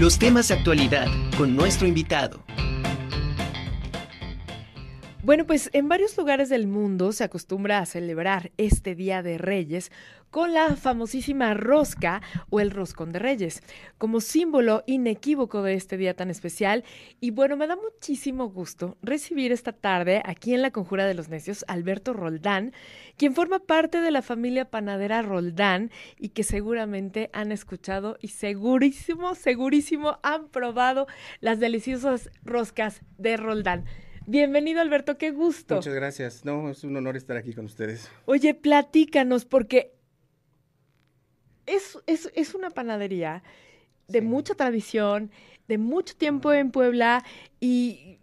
Los temas de actualidad con nuestro invitado. Bueno, pues en varios lugares del mundo se acostumbra a celebrar este Día de Reyes con la famosísima rosca o el roscón de Reyes, como símbolo inequívoco de este día tan especial. Y bueno, me da muchísimo gusto recibir esta tarde aquí en la Conjura de los Necios Alberto Roldán, quien forma parte de la familia panadera Roldán y que seguramente han escuchado y segurísimo, segurísimo han probado las deliciosas roscas de Roldán. Bienvenido, Alberto, qué gusto. Muchas gracias. No, es un honor estar aquí con ustedes. Oye, platícanos, porque es, es, una panadería de mucha tradición, de mucho tiempo en Puebla y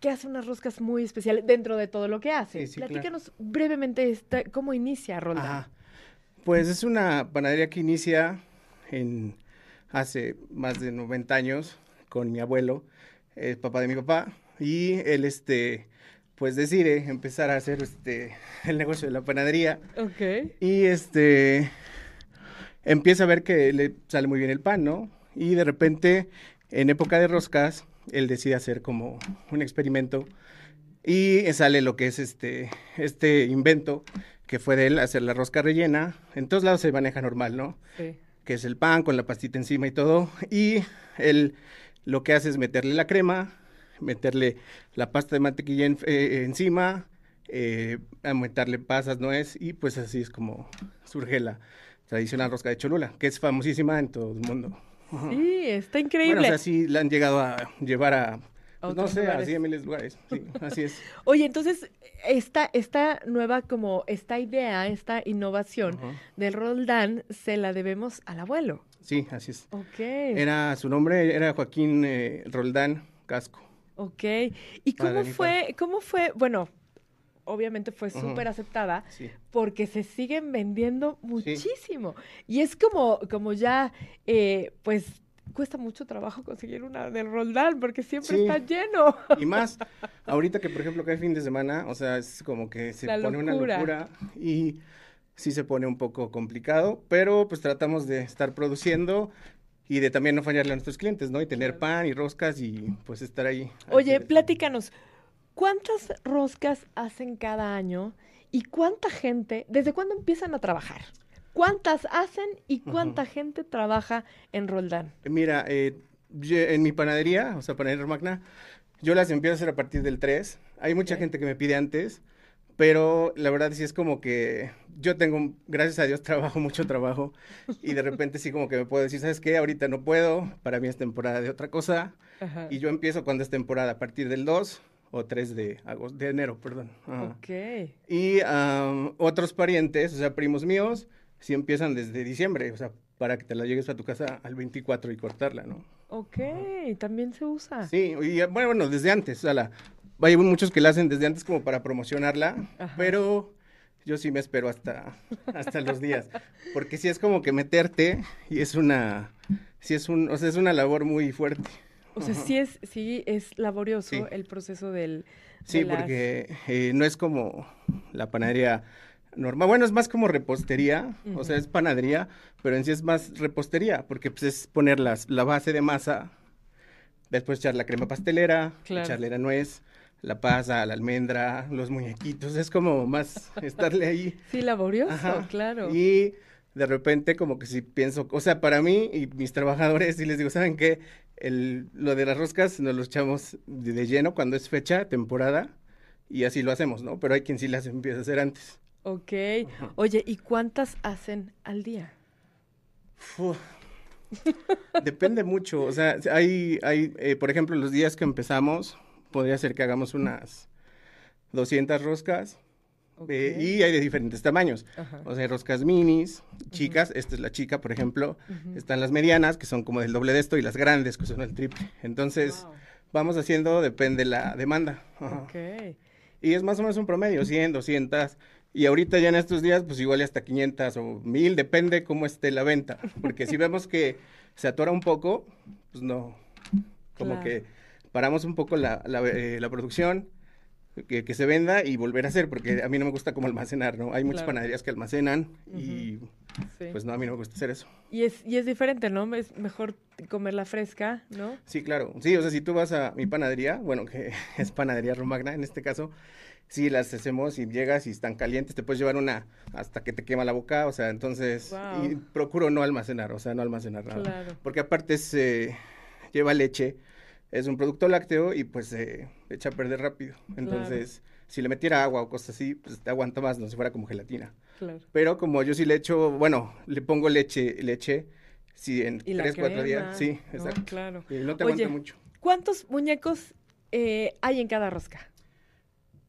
que hace unas roscas muy especiales dentro de todo lo que hace. Platícanos brevemente esta, cómo inicia Rolda. Pues es una panadería que inicia en hace más de 90 años con mi abuelo, el papá de mi papá y él, este, pues decide empezar a hacer, este, el negocio de la panadería. Ok. Y, este, empieza a ver que le sale muy bien el pan, ¿no? Y de repente, en época de roscas, él decide hacer como un experimento y sale lo que es este, este invento que fue de él, hacer la rosca rellena. En todos lados se maneja normal, ¿no? Sí. Que es el pan con la pastita encima y todo. Y él lo que hace es meterle la crema, meterle la pasta de mantequilla eh, encima, eh, aumentarle pasas, nuez, y pues así es como surge la tradicional rosca de Cholula, que es famosísima en todo el mundo. Sí, está increíble. Bueno, o sea, sí la han llegado a llevar a, pues, no sé, así a miles de lugares. Sí, así es. Oye, entonces, esta, esta nueva, como esta idea, esta innovación del Roldán, se la debemos al abuelo. Sí, así es. Ok. Era, su nombre era Joaquín eh, Roldán Casco. Ok. ¿Y cómo fue, cómo fue, bueno, obviamente fue súper aceptada porque se siguen vendiendo muchísimo. Y es como, como ya, eh, pues cuesta mucho trabajo conseguir una del Roldán porque siempre está lleno. Y más, ahorita que por ejemplo que hay fin de semana, o sea, es como que se pone una locura y sí se pone un poco complicado, pero pues tratamos de estar produciendo y de también no fallarle a nuestros clientes, ¿no? Y tener pan y roscas y pues estar ahí. Oye, platícanos, ¿cuántas roscas hacen cada año y cuánta gente, desde cuándo empiezan a trabajar? ¿Cuántas hacen y cuánta gente trabaja en Roldán? Mira, eh, en mi panadería, o sea, panadería Magna, yo las empiezo a hacer a partir del 3. Hay mucha gente que me pide antes, pero la verdad sí es como que yo tengo, gracias a Dios, trabajo, mucho trabajo, y de repente sí como que me puedo decir, ¿sabes qué? Ahorita no puedo, para mí es temporada de otra cosa, y yo empiezo cuando es temporada, a partir del 2 o 3 de, agosto, de enero, perdón. Ok. Y otros parientes, o sea, primos míos, sí empiezan desde diciembre, o sea, para que te la llegues a tu casa al 24 y cortarla, ¿no? Ok, también se usa. Sí, y bueno, bueno, desde antes, o sea, la, hay muchos que la hacen desde antes como para promocionarla, pero yo sí me espero hasta, hasta los días, porque sí es como que meterte y es una, sí es un, o sea, es una labor muy fuerte. O sea, sí es, sí es laborioso el proceso del... Sí, porque eh, no es como la panadería normal, bueno, es más como repostería, o sea, es panadería, pero en sí es más repostería, porque pues es poner las, la base de masa, después echar la crema pastelera, echarle la nuez, la pasa, la almendra, los muñequitos, es como más estarle ahí. Sí, laborioso, claro. Y de repente como que si pienso, o sea, para mí y mis trabajadores, y les digo, ¿saben qué? El, lo de las roscas nos lo echamos de, lleno cuando es fecha, temporada, y así lo hacemos, ¿no? Pero hay quien sí las empieza a hacer antes. Ok. Oye, ¿y cuántas hacen al día? Depende mucho, o sea, hay, hay eh, por ejemplo, los días que empezamos, podría ser que hagamos unas 200 roscas. Eh, y hay de diferentes tamaños. O sea, hay roscas minis, chicas, esta es la chica, por ejemplo. Están las medianas, que son como del doble de esto, y las grandes, que son el triple. Entonces, vamos haciendo, depende la demanda. Y es más o menos un promedio, 100, 200. Y ahorita ya en estos días, pues igual hasta 500 o 1000, depende cómo esté la venta. Porque si vemos que se atora un poco, pues no, como que paramos un poco la, la, eh, la producción, que, que se venda y volver a hacer, porque a mí no me gusta como almacenar, ¿no? Hay muchas Claro. panaderías que almacenan y Sí. pues no, a mí no me gusta hacer eso. y, es, y es diferente, ¿no? Es mejor comerla fresca, ¿no? Sí, claro. Sí, o sea, si tú vas a mi panadería, bueno, que es panadería Romagna en este caso, sí las hacemos y llegas y están calientes, te puedes llevar una hasta que te quema la boca, o sea, entonces, Guau. y procuro no almacenar, o sea, no almacenar nada. Claro. Porque aparte se lleva leche, es un producto lácteo y pues se echa a perder rápido. Entonces, si le metiera agua o cosas así, pues te aguanta más, no si fuera como gelatina. Claro. Pero como yo sí le echo, bueno, le pongo leche, leche, sí, en Y tres, cuatro días, sí, ¿no? exacto. Claro. Y no te Oye, aguanta mucho. ¿Cuántos muñecos eh, hay en cada rosca?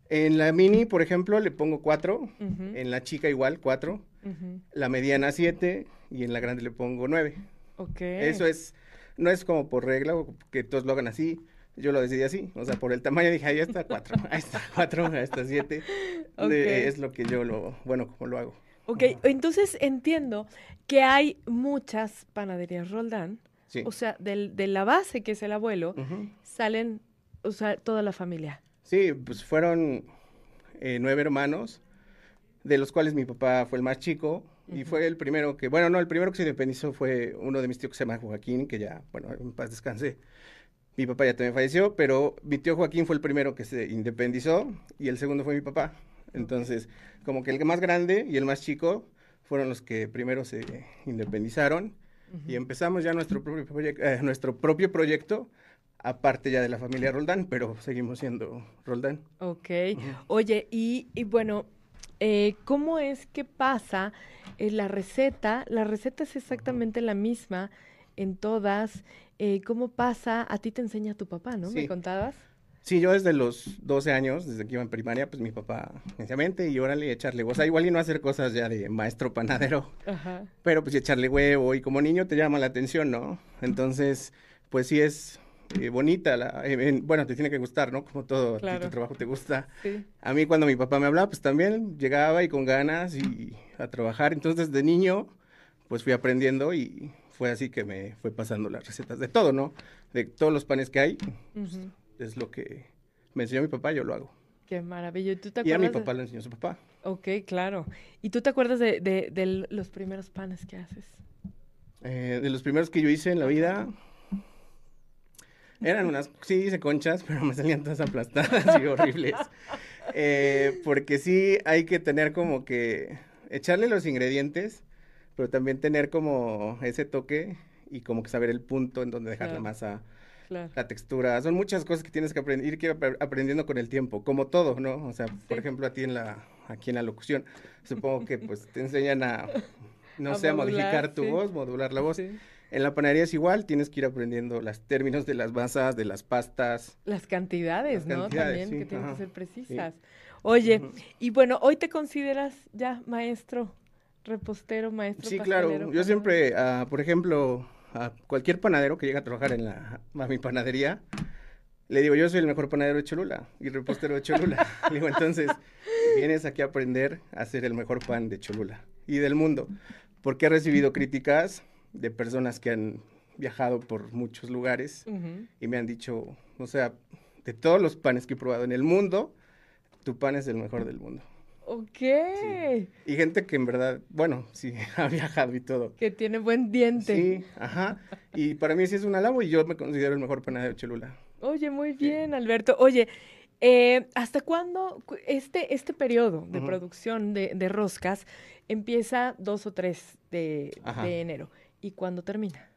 En la mini, por ejemplo, le pongo cuatro. En la chica igual, cuatro. La mediana, siete. Y en la grande le pongo nueve. Ok. Eso es, no es como por regla o que todos lo hagan así. Yo lo decidí así. O sea, por el tamaño dije, ahí está cuatro. Ahí está cuatro, ahí está siete. De- Ok. es lo que yo lo, bueno, como lo hago. Ok, entonces entiendo que hay muchas panaderías Roldán. Sí. O sea, del- de la base, que es el abuelo, salen, o sea, toda la familia. Sí, pues fueron eh, nueve hermanos, de los cuales mi papá fue el más chico y fue el primero que, bueno, no, el primero que se independizó fue uno de mis tíos que se llama Joaquín, que ya, bueno, en paz descanse. Mi papá ya también falleció, pero mi tío Joaquín fue el primero que se independizó y el segundo fue mi papá. Entonces, como que el más grande y el más chico fueron los que primero se independizaron y empezamos ya nuestro propio, eh, nuestro propio proyecto, aparte ya de la familia Roldán, pero seguimos siendo Roldán. Ok. Oye, y, y bueno, eh, ¿cómo es que pasa eh, la receta? La receta es exactamente la misma en todas. Eh, ¿Cómo pasa? A ti te enseña tu papá, ¿no? ¿Me contabas? Sí, yo desde los 12 años, desde que iba en primaria, pues mi papá vente y órale, echarle, o sea, igual y no hacer cosas ya de maestro panadero, Ajá. pero pues echarle huevo y como niño te llama la atención, ¿no? Entonces, pues sí es eh, bonita, la, eh, en- bueno, te tiene que gustar, ¿no? Como todo, a ti Claro. tu trabajo te gusta. Sí. A mí cuando mi papá me hablaba, pues también llegaba y con ganas y a trabajar, entonces de niño, pues fui aprendiendo y fue así que me fue pasando las recetas de todo, ¿no? De todos los panes que hay, Ujú. es lo que me enseñó mi papá, yo lo hago. Qué maravilla. ¿Y tú te Y a mi acuerdas de- papá lo enseñó su papá. Ok, claro. ¿Y tú te acuerdas de, de- los primeros panes que haces? Eh, de los primeros que yo hice en la vida, eran unas, sí, hice conchas, pero me salían todas aplastadas y horribles. Eh, porque sí hay que tener como que echarle los ingredientes, pero también tener como ese toque y como que saber el punto en donde dejar la Claro. masa, Claro. la textura. Son muchas cosas que tienes que aprender, ir que ap- aprendiendo con el tiempo, como todo, ¿no? O sea, por Sí. ejemplo, a ti en la, aquí en la locución, supongo que pues te enseñan a, no A sé, a modular, modificar tu sí. voz, modular la voz. Sí. En la panadería es igual, tienes que ir aprendiendo los términos de las masas, de las pastas. Las cantidades, Las ¿no? cantidades, También sí, que tienen ajá, que ser sí. precisas. Oye, y bueno, ¿hoy te consideras ya maestro, repostero, maestro Sí, pastelero, claro. Yo siempre, ah, por ejemplo, a cualquier panadero que llega a trabajar en la, a mi panadería, le digo, yo soy el mejor panadero de Cholula y repostero de Cholula. Le digo, entonces, vienes aquí a aprender a hacer el mejor pan de Cholula y del mundo. Porque he recibido críticas de personas que han viajado por muchos lugares y me han dicho, o sea, de todos los panes que he probado en el mundo, tu pan es el mejor del mundo. Ok. Y gente que en verdad, bueno, sí, ha viajado y todo. Que tiene buen diente. Sí, ajá. Y para mí sí es un halago y yo me considero el mejor panadero de Cholula. Oye, muy bien, Alberto. Oye, eh, ¿hasta cuándo cu- este, este periodo de producción de, de roscas empieza 2 o 3 de, de enero? ¿Y cuándo termina?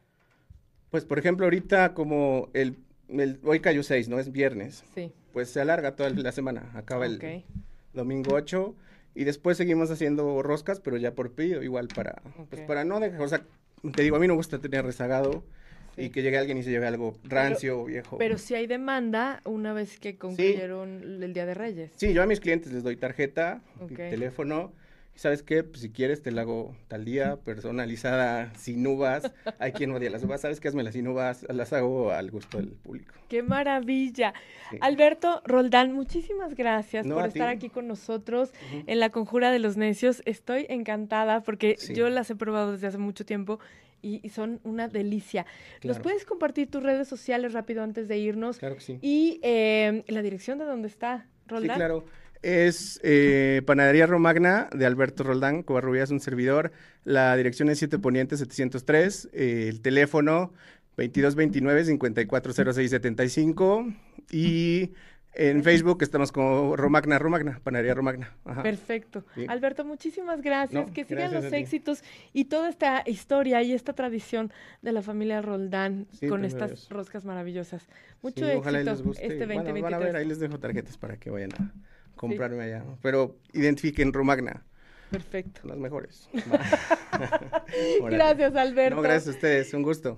Pues, por ejemplo, ahorita como el, el- hoy cayó 6, ¿no? Es viernes. Sí. Pues se alarga toda la semana. Acaba Ok. el domingo 8 y después seguimos haciendo roscas, pero ya por pedido, igual para, pues Ok. para no dejar, o sea, te digo, a mí no me gusta tener rezagado Sí. y que llegue alguien y se lleve algo rancio o viejo. Pero si hay demanda una vez que concluyeron el Día de Reyes. Sí, yo a mis clientes les doy tarjeta, y Ok. teléfono. Sabes qué, pues si quieres te la hago tal día, personalizada, sin uvas. Hay quien odia las uvas, sabes qué, hazme las sin uvas, las hago al gusto del público. ¡Qué maravilla! Sí. Alberto Roldán, muchísimas gracias No, por estar ti. aquí con nosotros en la Conjura de los Necios. Estoy encantada porque Sí. yo las he probado desde hace mucho tiempo y, son una delicia. ¿Nos Claro. puedes compartir tus redes sociales rápido antes de irnos? Claro que sí. Y eh, la dirección de dónde está. Roldán? Sí, claro. Es eh, Panadería Romagna de Alberto Roldán, Covarrubias, un servidor. La dirección es 7 Poniente 703. eh, el teléfono 2229-540675. Y en Facebook estamos como Romagna, Romagna, Panadería Romagna. Ajá. Perfecto. Sí. Alberto, muchísimas gracias. No, que sigan gracias los éxitos y toda esta historia y esta tradición de la familia Roldán Sí, con estas Dios. roscas maravillosas. Mucho Sí, éxito ojalá y les guste. este Bueno, van a ver, 2023. ahí les dejo tarjetas para que vayan a comprarme allá. Pero identifiquen Romagna, Perfecto. las mejores. Gracias, Alberto. No, gracias a ustedes, un gusto.